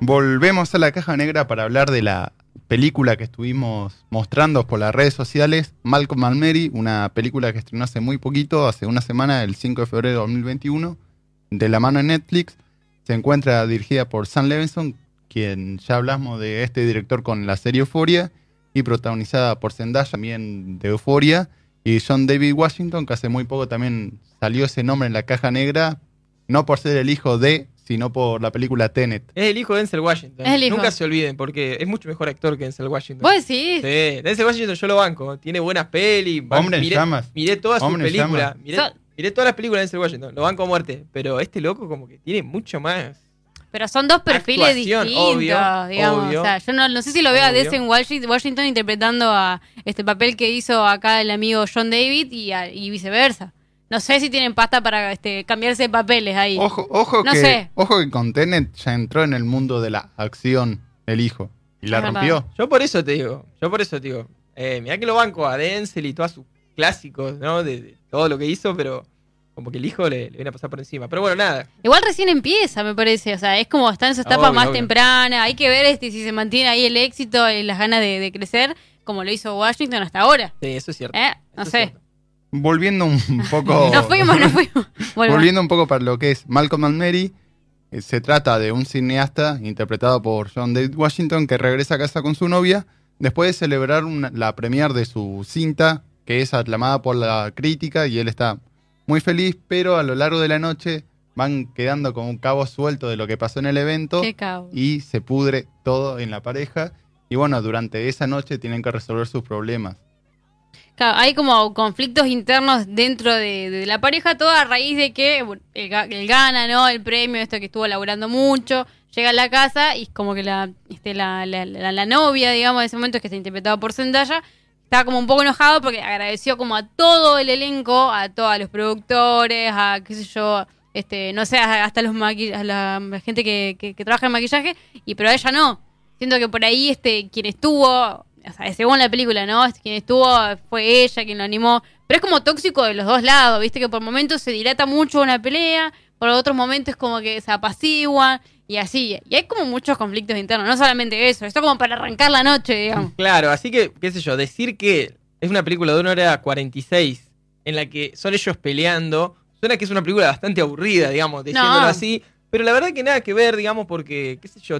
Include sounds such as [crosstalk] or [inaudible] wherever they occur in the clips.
Volvemos a la caja negra para hablar de la película que estuvimos mostrando por las redes sociales, Malcolm and Mary, una película que estrenó hace muy poquito, hace una semana, el 5 de febrero de 2021, de la mano de Netflix. Se encuentra dirigida por Sam Levinson, quien ya hablamos de este director con la serie Euphoria, y protagonizada por Zendaya, también de Euphoria, y John David Washington, que hace muy poco también salió ese nombre en la caja negra, no por ser el hijo de, sino por la película Tenet. Es el hijo de Denzel Washington. Es el hijo. Nunca se olviden, porque es mucho mejor actor que Denzel Washington. ¿Vos decís? Sí, Denzel Washington yo lo banco. Tiene buenas pelis. Hombre miré, llamas. miré todas sus películas. Miré, So- miré todas las películas de Denzel Washington. Lo banco a muerte. Pero este loco como que tiene mucho más. Pero son dos perfiles Actuación, distintos, obvio, digamos. obvio. o sea, yo no, no sé si lo veo a. Denzel Washi- Washington interpretando a este papel que hizo acá el amigo John David y, a- y viceversa. No sé si tienen pasta para este, cambiarse de papeles ahí. Ojo, ojo, No que, sé. ojo que con Tenet ya entró en el mundo de la acción el hijo. Y la Es verdad. rompió. Yo por eso te digo. Yo por eso te digo. Eh, mirá que lo banco a Denzel y todos sus clásicos, ¿no? De, de todo lo que hizo, pero como que el hijo le, le viene a pasar por encima. Pero bueno, nada. Igual recién empieza, me parece. O sea, es como está en su etapa Obvio, más obvio. temprana. Hay que ver este, si se mantiene ahí el éxito y las ganas de, de crecer, como lo hizo Washington hasta ahora. Sí, eso es cierto. ¿Eh? No Eso sé. Volviendo un [laughs] poco. Nos fuimos, nos fuimos. [laughs] Volvamos. Volviendo un poco para lo que es Malcolm and Mary, eh, se trata de un cineasta interpretado por John David Washington que regresa a casa con su novia después de celebrar una- la premier de su cinta, que es aclamada por la crítica y él está muy feliz, pero a lo largo de la noche van quedando como un cabo suelto de lo que pasó en el evento y se pudre todo en la pareja. Y bueno, durante esa noche tienen que resolver sus problemas. Claro, hay como conflictos internos dentro de, la pareja, todo a raíz de que él, ga- él gana, ¿no? El premio, esto que estuvo laburando mucho, llega a la casa y como que la, este, la, novia, digamos, de ese momento que está interpretado por Zendaya, estaba como un poco enojado porque agradeció como a todo el elenco, a todos los productores, a qué sé yo, este, no sé, hasta los a la gente que, que- que trabaja en maquillaje, y pero a ella no. Siento que por ahí este quien estuvo, o sea, según la película, ¿no? Quien estuvo fue ella quien lo animó. Pero es como tóxico de los dos lados, ¿viste? Que por momentos se dilata mucho una pelea, por otros momentos como que se apaciguan y así. Y hay como muchos conflictos internos, no solamente eso, esto como para arrancar la noche, digamos. [laughs] Claro, así que, qué sé yo, decir que es una película de una hora 46 en la que son ellos peleando, suena que es una película bastante aburrida, digamos, diciéndolo No. así, pero la verdad que nada que ver, digamos, porque, qué sé yo,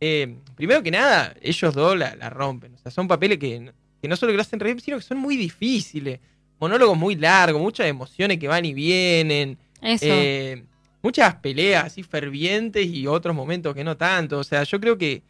eh, primero que nada, ellos dos la, la rompen, sea, son papeles que, no- que no solo que lo hacen reír, sino que son muy difíciles, monólogos muy largos, muchas emociones que van y vienen, Eso. eh, muchas peleas así fervientes y otros momentos que no tanto. O sea, yo creo que,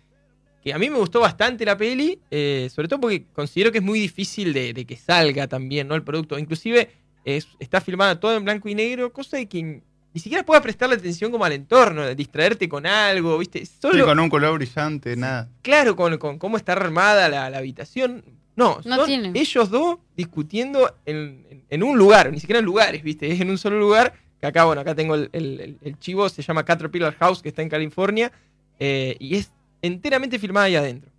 que a mí me gustó bastante la peli, eh, sobre todo porque considero que es muy difícil de, de que salga también, ¿no? El producto. Inclusive es- está filmada todo en blanco y negro, cosa de que ni siquiera puedas prestarle atención como al entorno, distraerte con algo, ¿viste? Sí, Solo, con un color brillante, nada. claro, con, con cómo está armada la, la habitación. No, No son tiene. ellos dos discutiendo en, en- en un lugar, ni siquiera en lugares, ¿viste? Es [laughs] en un solo lugar. Que acá, bueno, acá tengo el, el- el- el chivo, se llama Caterpillar House, que está en California. eh, y es enteramente filmada ahí adentro.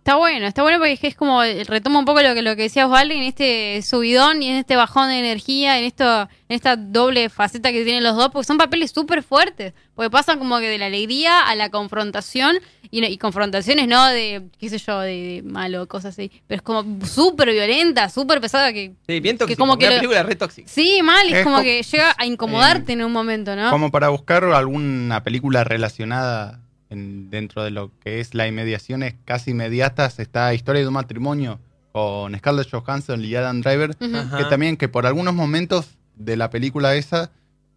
Está bueno, está bueno porque es, que como, eh, retoma un poco lo que, lo que decía Osvaldo, en este subidón y en este bajón de energía, en esto en esta doble faceta que tienen los dos, porque son papeles súper fuertes, porque pasan como que de la alegría a la confrontación, y, no- y confrontaciones no de, qué sé yo, de, de malo, cosas así, pero es como súper violenta, súper pesada, que Sí, bien tóxico. como que una lo- película re tóxica. sí, mal, es, Es como co- que llega a incomodarte en un momento, ¿no? Como para buscar alguna película relacionada en- dentro de lo que es las inmediaciones casi inmediatas, está Historia de un matrimonio con Scarlett Johansson y Adam Driver, que también que por algunos momentos de la película esa,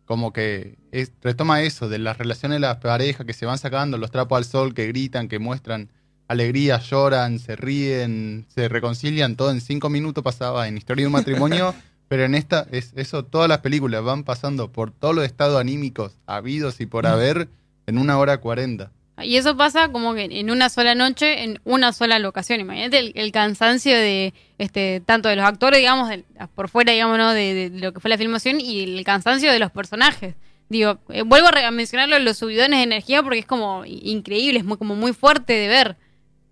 como que es- retoma eso, de las relaciones de las parejas que se van sacando, los trapos al sol, que gritan, que muestran alegría, lloran, se ríen, se reconcilian, todo en cinco minutos pasaba en Historia de un matrimonio, [laughs] Pero en esta, es eso, todas las películas van pasando por todos los estados anímicos habidos y por haber en una hora cuarenta. Y eso pasa como que en una sola noche, en una sola locación. Imagínate el, el cansancio de este tanto de los actores, digamos, de- por fuera, digamos, ¿no? de, de lo que fue la filmación y el cansancio de los personajes. Digo, eh, vuelvo a, mencionarlo, los subidones de energía porque es como increíble, es muy, como muy fuerte de ver.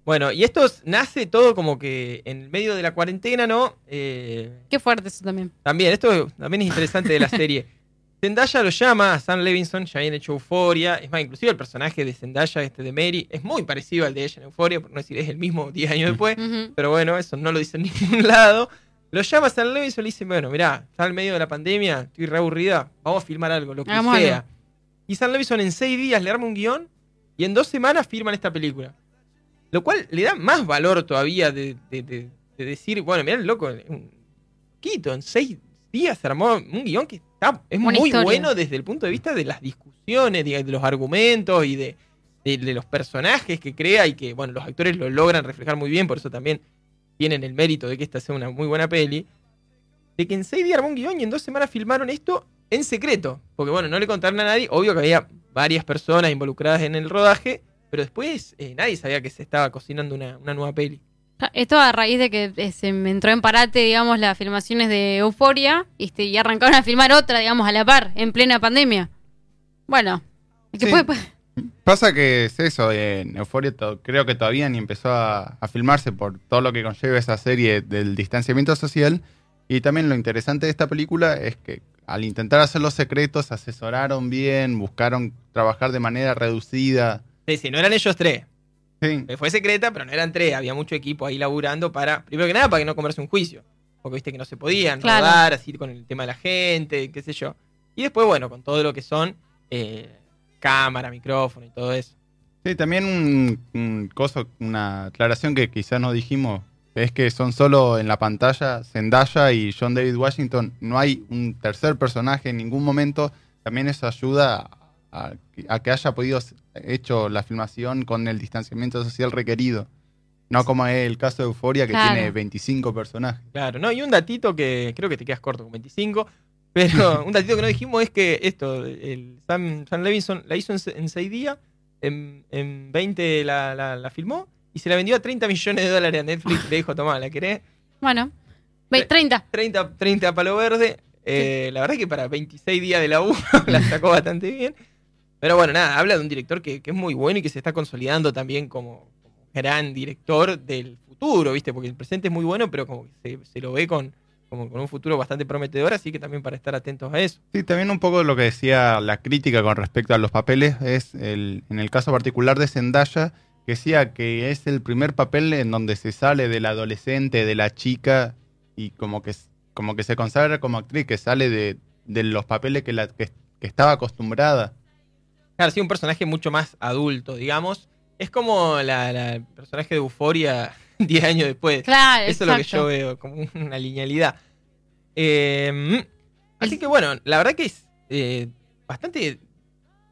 Bueno, y esto es- nace todo como que en medio de la cuarentena, ¿no? Eh, Qué fuerte eso también. También, esto también es interesante de la serie. [laughs] Zendaya lo llama a Sam Levinson, ya habían hecho Euforia. Es más, inclusive el personaje de Zendaya, este de Mary, es muy parecido al de ella en Euforia, por no decir es el mismo 10 años después. Pero bueno, eso no lo dice en [laughs] ningún lado. Lo llama a Sam Levinson y le dice, bueno, mirá, está en medio de la pandemia, estoy re aburrida, vamos a filmar algo, lo que sea. Y Sam Levinson en seis días le arma un guion y en dos semanas firman esta película. Lo cual le da más valor todavía de, de- de- de decir, bueno, mirá el loco, un poquito, en seis días se armó un guion que está, es Una muy historia. bueno desde el punto de vista de las discusiones, de, de los argumentos y de, de- de los personajes que crea y que, bueno, los actores lo logran reflejar muy bien, por eso también tienen el mérito de que esta sea una muy buena peli. De que en seis días armó un guion y en dos semanas filmaron esto en secreto. Porque, bueno, no le contaron a nadie. Obvio que había varias personas involucradas en el rodaje, pero después eh, nadie sabía que se estaba cocinando una, una nueva peli. Esto a raíz de que eh, se me entró en parate, digamos, las filmaciones de Euforia este, y arrancaron a filmar otra, digamos, a la par, en plena pandemia. Bueno, es que Sí. puede- puede- Pasa que es eso, en Euphoria to- creo que todavía ni empezó a, a filmarse por todo lo que conlleva esa serie del distanciamiento social. Y también lo interesante de esta película es que al intentar hacer los secretos, asesoraron bien, buscaron trabajar de manera reducida. Sí, sí, no eran ellos tres. Sí, Eh, Fue secreta, pero no eran tres. Había mucho equipo ahí laburando para, primero que nada, para que no comerse un juicio. Porque viste que no se podían Claro. rodar así con el tema de la gente, qué sé yo. Y después, bueno, con todo lo que son eh, cámara, micrófono y todo eso. Sí, también un, un coso, una aclaración que quizás no dijimos, es que son solo en la pantalla Zendaya y John David Washington, no hay un tercer personaje en ningún momento, también eso ayuda a, a que haya podido hecho la filmación con el distanciamiento social requerido. No como es el caso de Euforia que Claro. tiene 25 personajes. Claro, no, y un datito que creo que te quedas corto con 25, pero [laughs] un datito que no dijimos es que esto, el Sam, Sam Levinson la hizo en, en 6 días, en, en 20 la, la- la filmó y se la vendió a 30 millones de dólares a Netflix. Le dijo, tomá, ¿la querés? bueno, ve- 30. 30, 30 a palo verde. Eh, La verdad que para 26 días de laburo [laughs] la sacó bastante bien. Pero bueno, nada, habla de un director que, es muy bueno y que se está consolidando también como, gran director del futuro, ¿viste? Porque el presente es muy bueno, pero como que se, lo ve con, como con un futuro bastante prometedor, así que también para estar atentos a eso. Sí, también un poco lo que decía la crítica con respecto a los papeles es el, en el caso particular de Zendaya, que decía que es el primer papel en donde se sale del adolescente, de la chica, y como que, como que se consagra como actriz, que sale de, de los papeles que, la, que estaba acostumbrada. Claro, sí, un personaje mucho más adulto, digamos. Es como la, la- el personaje de Euforia [laughs] 10 años después. Claro, Eso es lo que yo veo, como una linealidad. Eh, así que bueno, la verdad que es eh, bastante.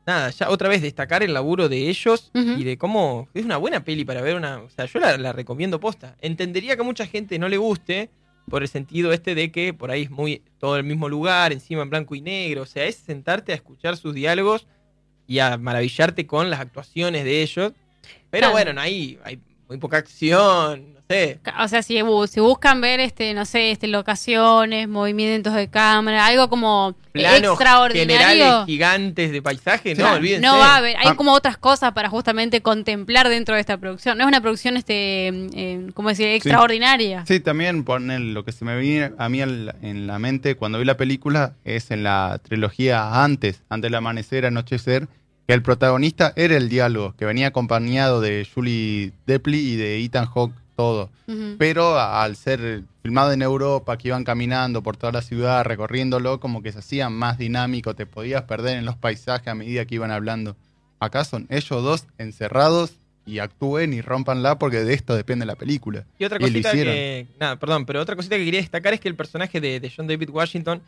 Nada, ya otra vez destacar el laburo de ellos y de cómo es una buena peli para ver una. O sea, yo la, la recomiendo posta. Entendería que a mucha gente no le guste por el sentido este de que por ahí es muy todo el mismo lugar, encima en blanco y negro. O sea, es sentarte a escuchar sus diálogos y a maravillarte con las actuaciones de ellos. Pero Claro. bueno, no hay, hay muy poca acción, no sé. O sea, si, bu- si buscan ver, este, no sé, este, locaciones, movimientos de cámara, algo como planos extraordinario. generales gigantes de paisaje, no, olvídense. No va a haber, hay Ah. como otras cosas para justamente contemplar dentro de esta producción. No es una producción, este, eh, ¿cómo decir? Extraordinaria. Sí, también poner lo que se me viene a mí en la mente cuando vi la película es en la trilogía antes, antes del amanecer, anochecer, que el protagonista era el diálogo, que venía acompañado de Julie Depli y de Ethan Hawke todo. Pero a- al ser filmado en Europa, que iban caminando por toda la ciudad, recorriéndolo, como que se hacía más dinámico, te podías perder en los paisajes a medida que iban hablando. Acá son ellos dos encerrados y actúen y rompanla porque de esto depende la película. Y otra Y lo cosita hicieron. que. Nada, perdón, pero otra cosita que quería destacar es que el personaje de, de John David Washington,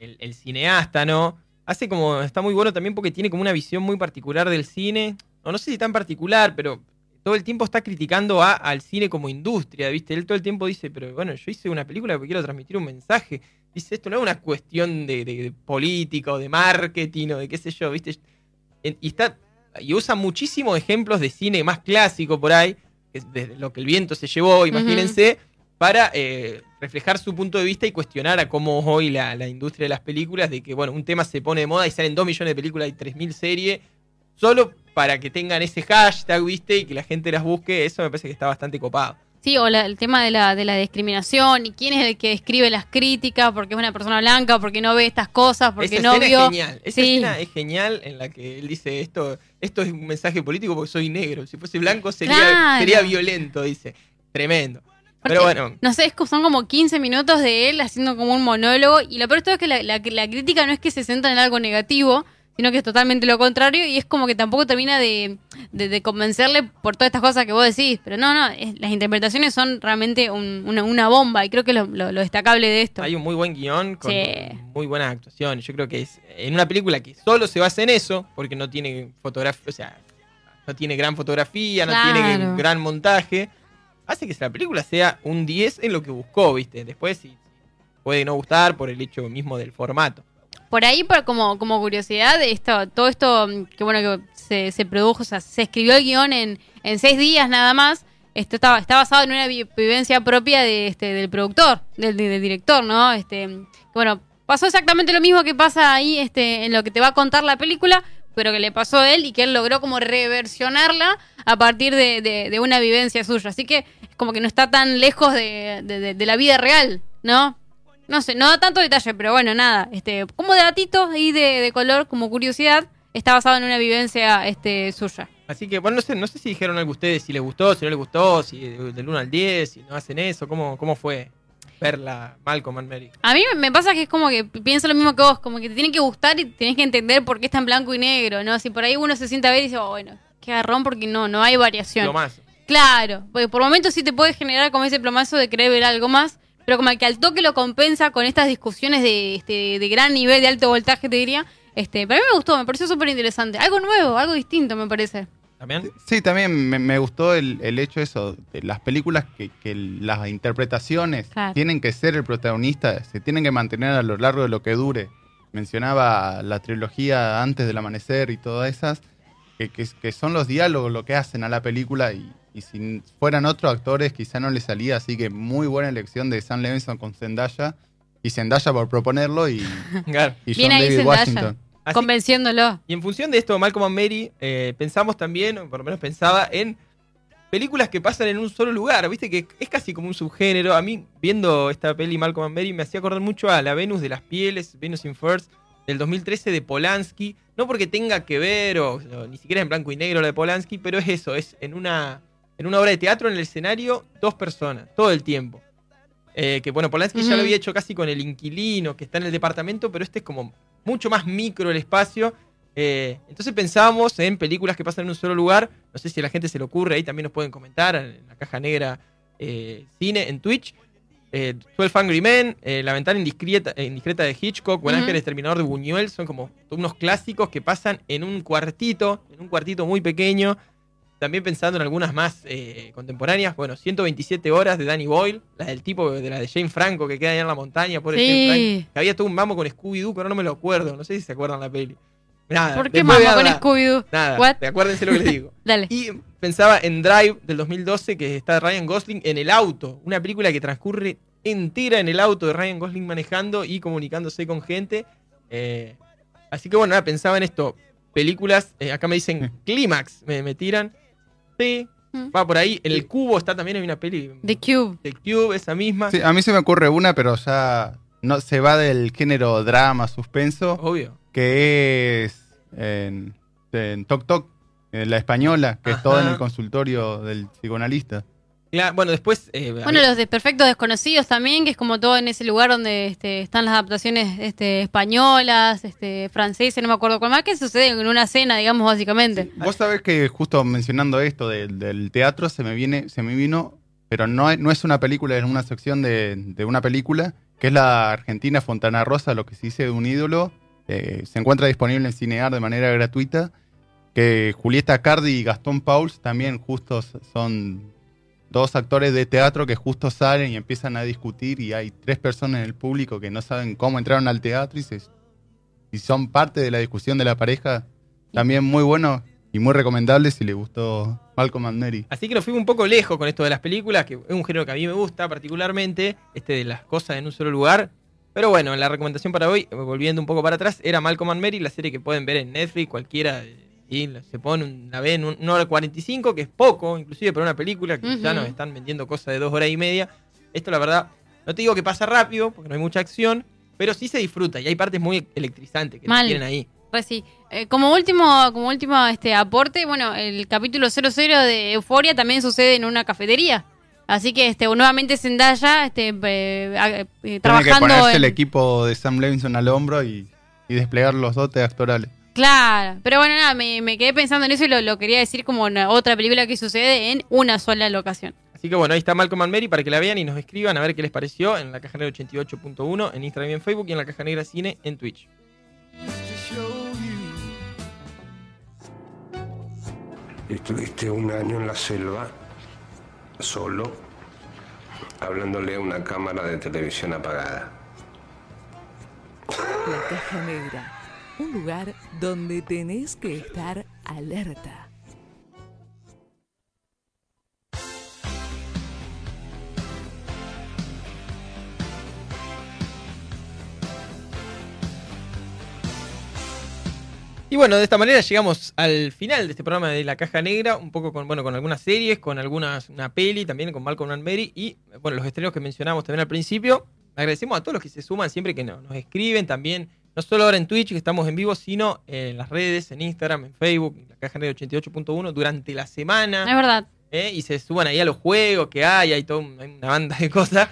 el, el cineasta, ¿no? Hace como. Está muy bueno también porque tiene como una visión muy particular del cine. O no sé si tan particular, pero todo el tiempo está criticando a- al cine como industria, ¿viste? Él todo el tiempo dice, pero bueno, yo hice una película porque quiero transmitir un mensaje. dice esto no es una cuestión de, de- de política o de marketing o de qué sé yo, ¿viste? Y está y usa muchísimos ejemplos de cine más clásico por ahí, que es de lo que el viento se llevó, imagínense, para eh, reflejar su punto de vista y cuestionar a cómo hoy la, la industria de las películas, de que bueno, un tema se pone de moda y salen 2 millones de películas y 3.000 series, solo para que tengan ese hashtag, ¿viste? Y que la gente las busque, eso me parece que está bastante copado. Sí, o la- el tema de la, de la discriminación y quién es el que escribe las críticas, porque es una persona blanca, porque no ve estas cosas, porque Esa no escena vio. es genial. Esa Sí. escena es genial en la que él dice esto, esto es un mensaje político porque soy negro. Si fuese blanco sería, Claro. sería violento, dice. Tremendo. Porque, Pero bueno, No sé, es que son como 15 minutos de él haciendo como un monólogo. Y lo peor de todo es que la, la- la crítica no es que se centra en algo negativo, sino que es totalmente lo contrario. Y es como que tampoco termina de, de- de convencerle por todas estas cosas que vos decís. Pero no, no, es- las interpretaciones son realmente un- una, una bomba. Y creo que es lo, lo- lo destacable de esto. hay un muy buen guion con Sí. muy buenas actuaciones. Yo creo que es en una película que solo se basa en eso, porque no tiene fotografía, o sea, no tiene gran fotografía, no Claro. tiene gran montaje, hace que la película sea un 10 en lo que buscó, ¿viste? Después sí, puede no gustar por el hecho mismo del formato. Por ahí, por, como, como curiosidad, esto, todo esto mm, que bueno que se, se produjo, o sea, se escribió el guion en, en seis días nada más. Esto está, está basado en una vi- vivencia propia de, este, del productor, del, del director, ¿no? Este, bueno, pasó exactamente lo mismo que pasa ahí este, en lo que te va a contar la película, pero que le pasó a él y que él logró como reversionarla a partir de, de- una vivencia suya. Así que es como que no está tan lejos de, de- la vida real, ¿no? No sé, no da tanto detalle, pero bueno, nada. Este, como datitos ahí de, color, como curiosidad, está basado en una vivencia este, suya. Así que, bueno, no sé, no sé si dijeron algo ustedes, si les gustó, si no les gustó, si de- del 1 al 10, si no hacen eso, cómo, cómo fue verla Malcolm and Mary. A mí me pasa que es como que pienso lo mismo que vos, como que te tiene que gustar y tenés que entender por qué está en blanco y negro, ¿no? Si por ahí uno se sienta a ver y dice, oh, bueno, qué garrón porque no, no hay variación. Lo más. Claro, porque por momentos sí te puede generar como ese plomazo de querer ver algo más, pero como que al toque lo compensa con estas discusiones de, este, de gran nivel, de alto voltaje, te diría. Este, para mí me gustó, me pareció súper interesante. Algo nuevo, algo distinto, me parece. ¿También? Sí, también me, me gustó el, el hecho eso, de las películas que, que las interpretaciones Claro. tienen que ser el protagonista, se tienen que mantener a lo largo de lo que dure. Mencionaba la trilogía Antes del Amanecer y todas esas, que, que- que son los diálogos lo que hacen a la película y, y si fueran otros actores quizá no les salía, así que muy buena elección de Sam Levinson con Zendaya y Zendaya por proponerlo y, [laughs] Claro. y Bien John David Zendaya. Washington. Así- Convenciéndolo. Y en función de esto, Malcolm and Mary, eh, pensamos también, o por lo menos pensaba, en películas que pasan en un solo lugar. Viste que es casi como un subgénero. A mí, viendo esta peli Malcolm and Mary, me hacía acordar mucho a la Venus de las Pieles, Venus in Furs, del 2013 de Polanski. No porque tenga que ver, o, o ni siquiera en blanco y negro la de Polanski, pero es eso, es en una, en una obra de teatro en el escenario, dos personas, todo el tiempo. Eh, que bueno, Polanski ya lo había hecho casi con el inquilino que está en el departamento, pero este es como mucho más micro el espacio. Eh, entonces pensábamos en películas que pasan en un solo lugar. No sé si a la gente se le ocurre, ahí también nos pueden comentar en la caja negra eh, cine en Twitch. Eh, 12 Angry Men, eh, La ventana indiscreta, indiscreta de Hitchcock, Buen Ujú. Ángel Exterminador de Buñuel, son como unos clásicos que pasan en un cuartito, en un cuartito muy pequeño. También pensando en algunas más eh, contemporáneas, bueno, 127 horas de Danny Boyle, la del tipo de la de Jane Franco que queda allá en la montaña, por Sí. Jane que había todo un mambo con Scooby-Doo, pero no me lo acuerdo, no sé si se acuerdan la peli. Nada, ¿Por qué mamá con. Scooby-Doo? Nada, What? acuérdense lo que les digo. [laughs] Dale. Y pensaba en Drive del 2012, que está Ryan Gosling en el auto. Una película que transcurre entera en el auto de Ryan Gosling manejando y comunicándose con gente. Eh, así que bueno, nada, pensaba en esto. Películas, eh, acá me dicen Clímax, me, me tiran. Mm. va por ahí. En el cubo está también, hay una peli. The Cube. The Cube, esa misma. Sí, a mí se me ocurre una, pero ya no se va del género drama, suspenso, Obvio. que es en, en Tok Tok, en la española, que es todo en el consultorio del psicoanalista. Claro, bueno, después. eh, Bueno, los de Perfectos Desconocidos también, que es como todo en ese lugar donde este, están las adaptaciones este, españolas, este, francesas, no me acuerdo cuál más, que sucede en una cena, digamos, básicamente. Vos sabés que justo mencionando esto del, del teatro, se me viene, se me vino, pero no, es- no es una película, es una sección de, de una película, que es la Argentina Fontana Rosa, lo que se dice de un ídolo. eh, se encuentra disponible en Cinear de manera gratuita. Que Julieta Cardi y Gastón Pauls también justos son dos actores de teatro que justo salen y empiezan a discutir y hay tres personas en el público que no saben cómo entraron al teatro y, se- y son parte de la discusión de la pareja. También muy bueno y muy recomendable si le gustó Malcolm and Mary. Así que nos fuimos un poco lejos con esto de las películas, que es un género que a mí me gusta particularmente, este de las cosas en un solo lugar. Pero bueno, la recomendación para hoy, volviendo un poco para atrás, era Malcolm and Mary, la serie que pueden ver en Netflix, cualquiera, y se pone una vez en un- una hora 45, que es poco, inclusive para una película, que ya nos están vendiendo cosas de dos horas y media. Esto la verdad, no te digo que pasa rápido, porque no hay mucha acción, pero sí se disfruta y hay partes muy electrizantes que tienen ahí. Pues sí. Eh, como último, como último este aporte, bueno, el capítulo 00 de Euforia también sucede en una cafetería. Así que este nuevamente Zendaya este, eh, eh, Tiene que trabajando ponerse en... el equipo de Sam Levinson al hombro y, y desplegar los dotes actorales. Claro, pero bueno, nada, me, me quedé pensando en eso y lo, lo quería decir como una otra película que sucede en una sola locación. Así que bueno, ahí está Malcolm and Mary para que la vean y nos escriban a ver qué les pareció en la caja negra 88.1 en Instagram y en Facebook y en la caja negra cine en Twitch. Estuviste un año en la selva, solo, hablándole a una cámara de televisión apagada. La caja negra. Un lugar donde tenés que estar alerta. Y bueno, de esta manera llegamos al final de este programa de La Caja Negra, un poco con, bueno, con algunas series, con algunas, una peli también, con Malcolm and Mary y bueno, los estrenos que mencionamos también al principio. Agradecemos a todos los que se suman siempre que no- nos escriben también, no solo ahora en Twitch que estamos en vivo, sino en las redes, en Instagram, en Facebook, en La Caja Negra 88.1 durante la semana. Es verdad. ¿eh? y se suban ahí a los juegos que hay, hay hay una banda de cosas.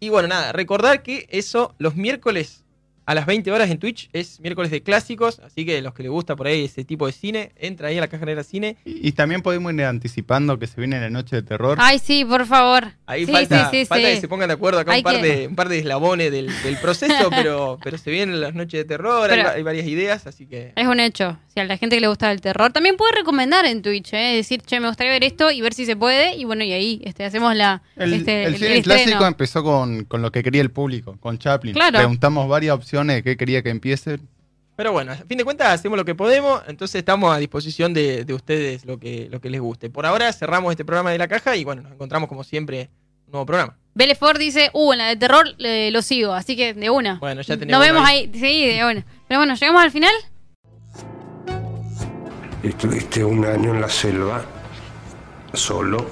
Y bueno, nada, recordar que eso los miércoles a las 20 horas en Twitch es miércoles de clásicos, así que los que les gusta por ahí ese tipo de cine, entra ahí a la caja negra cine. Y, y también podemos ir anticipando que se viene la noche de terror. Ay, sí, por favor. Ahí sí, falta, sí, sí, falta sí. que se pongan de acuerdo acá un par, que- de, un par de eslabones del, del proceso, [laughs] pero, pero se vienen las noches de terror, hay, varias ideas, así que... Es un hecho. Si a la gente que le gusta el terror, también puede recomendar en Twitch, ¿eh? decir, che, me gustaría ver esto y ver si se puede. Y bueno, y ahí este, hacemos la. El, este, el el- cine el clásico estreno. empezó con, con lo que quería el público, con Chaplin. Claro. Preguntamos varias opciones de qué quería que empiece. Pero bueno, a fin de cuentas hacemos lo que podemos, entonces estamos a disposición de, de ustedes lo que, lo que les guste. Por ahora cerramos este programa de la caja y bueno, nos encontramos como siempre en un nuevo programa. Belefort dice, uh, en la de terror eh, lo sigo, así que de una. Bueno, ya Nos tenemos vemos uno ahí. Sí, de una. Pero bueno, llegamos al final. Estuviste un año en la selva, solo,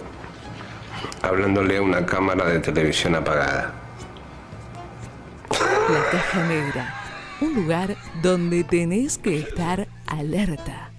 hablándole a una cámara de televisión apagada. La caja negra. Un lugar donde tenés que estar alerta.